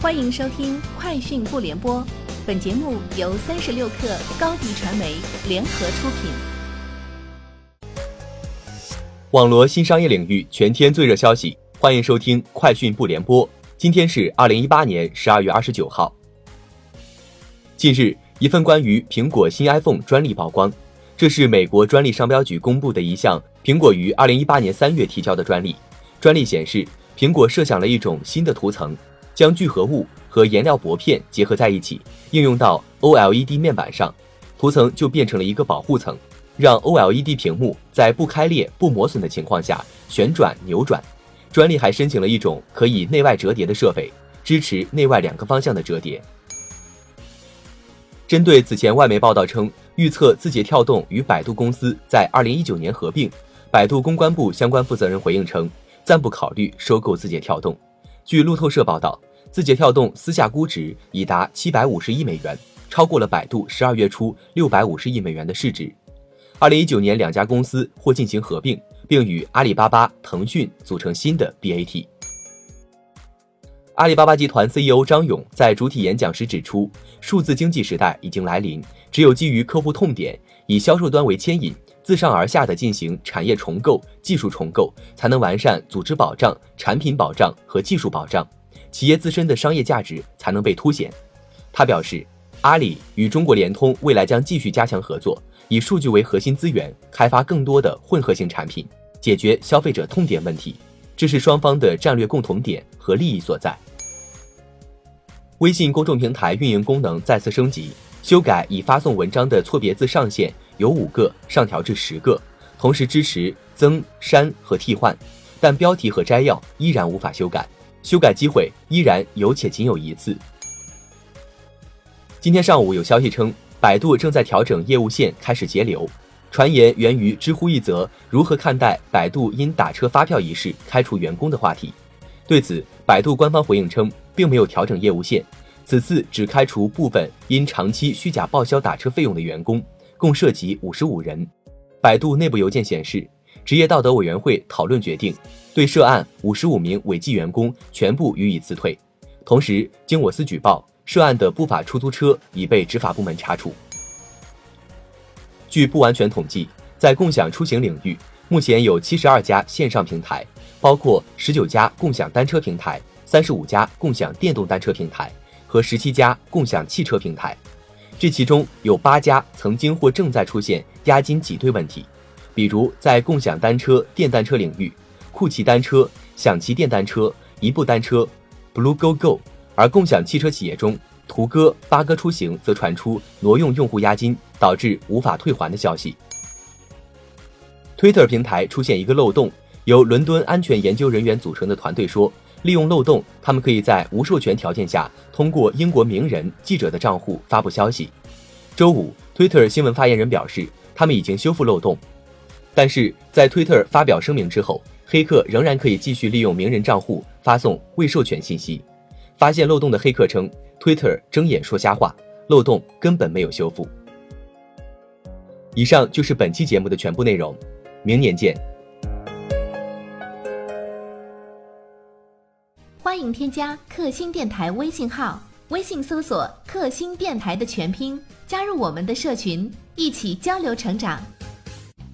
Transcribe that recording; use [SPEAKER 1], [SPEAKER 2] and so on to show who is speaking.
[SPEAKER 1] 欢迎收听《快讯不联播》，本节目由三十六克高低传媒联合出品。
[SPEAKER 2] 网罗新商业领域全天最热消息，欢迎收听《快讯不联播》。今天是二零一八年十二月二十九号。近日，一份关于苹果新 iPhone 专利曝光，这是美国专利商标局公布的一项苹果于二零一八年三月提交的专利。专利显示，苹果设想了一种新的涂层，将聚合物和颜料薄片结合在一起，应用到 OLED 面板上，涂层就变成了一个保护层，让 OLED 屏幕在不开裂、不磨损的情况下旋转扭转。专利还申请了一种可以内外折叠的设备，支持内外两个方向的折叠。针对此前外媒报道称预测字节跳动与百度公司在二零一九年合并，百度公关部相关负责人回应称。暂不考虑收购字节跳动。据路透社报道，字节跳动私下估值已达七百五十亿美元，超过了百度十二月初六百五十亿美元的市值。二零一九年，两家公司或进行合并，并与阿里巴巴、腾讯组成新的 BAT。阿里巴巴集团 CEO 张勇在主体演讲时指出，数字经济时代已经来临，只有基于客户痛点，以销售端为牵引。自上而下的进行产业重构、技术重构，才能完善组织保障、产品保障和技术保障，企业自身的商业价值才能被凸显。他表示，阿里与中国联通未来将继续加强合作，以数据为核心资源，开发更多的混合型产品，解决消费者痛点问题。这是双方的战略共同点和利益所在。微信公众平台运营功能再次升级，修改已发送文章的错别字上限。由五个上调至十个，同时支持增、删和替换，但标题和摘要依然无法修改，修改机会依然有且仅有一次。今天上午有消息称，百度正在调整业务线，开始节流。传言源于知乎一则如何看待百度因打车发票一事开除员工的话题。对此，百度官方回应称，并没有调整业务线，此次只开除部分因长期虚假报销打车费用的员工。共涉及五十五人。百度内部邮件显示，职业道德委员会讨论决定，对涉案五十五名违纪员工全部予以辞退。同时，经我司举报，涉案的不法出租车已被执法部门查处。据不完全统计，在共享出行领域，目前有七十二家线上平台，包括十九家共享单车平台、三十五家共享电动单车平台和十七家共享汽车平台。这其中有八家曾经或正在出现押金挤兑问题，比如在共享单车、电单车领域，酷骑单车、享骑电单车、一步单车、Blue Go Go；而共享汽车企业中，途歌、八哥出行则传出挪用用户押金，导致无法退还的消息。Twitter 平台出现一个漏洞，由伦敦安全研究人员组成的团队说。利用漏洞，他们可以在无授权条件下，通过英国名人、记者的账户发布消息。周五，Twitter 新闻发言人表示，他们已经修复漏洞，但是在 Twitter 发表声明之后，黑客仍然可以继续利用名人账户发送未授权信息。发现漏洞的黑客称，Twitter 睁眼说瞎话，漏洞根本没有修复。以上就是本期节目的全部内容，明年见。
[SPEAKER 1] 欢迎添加克星电台微信号，微信搜索“克星电台”的全拼，加入我们的社群，一起交流成长。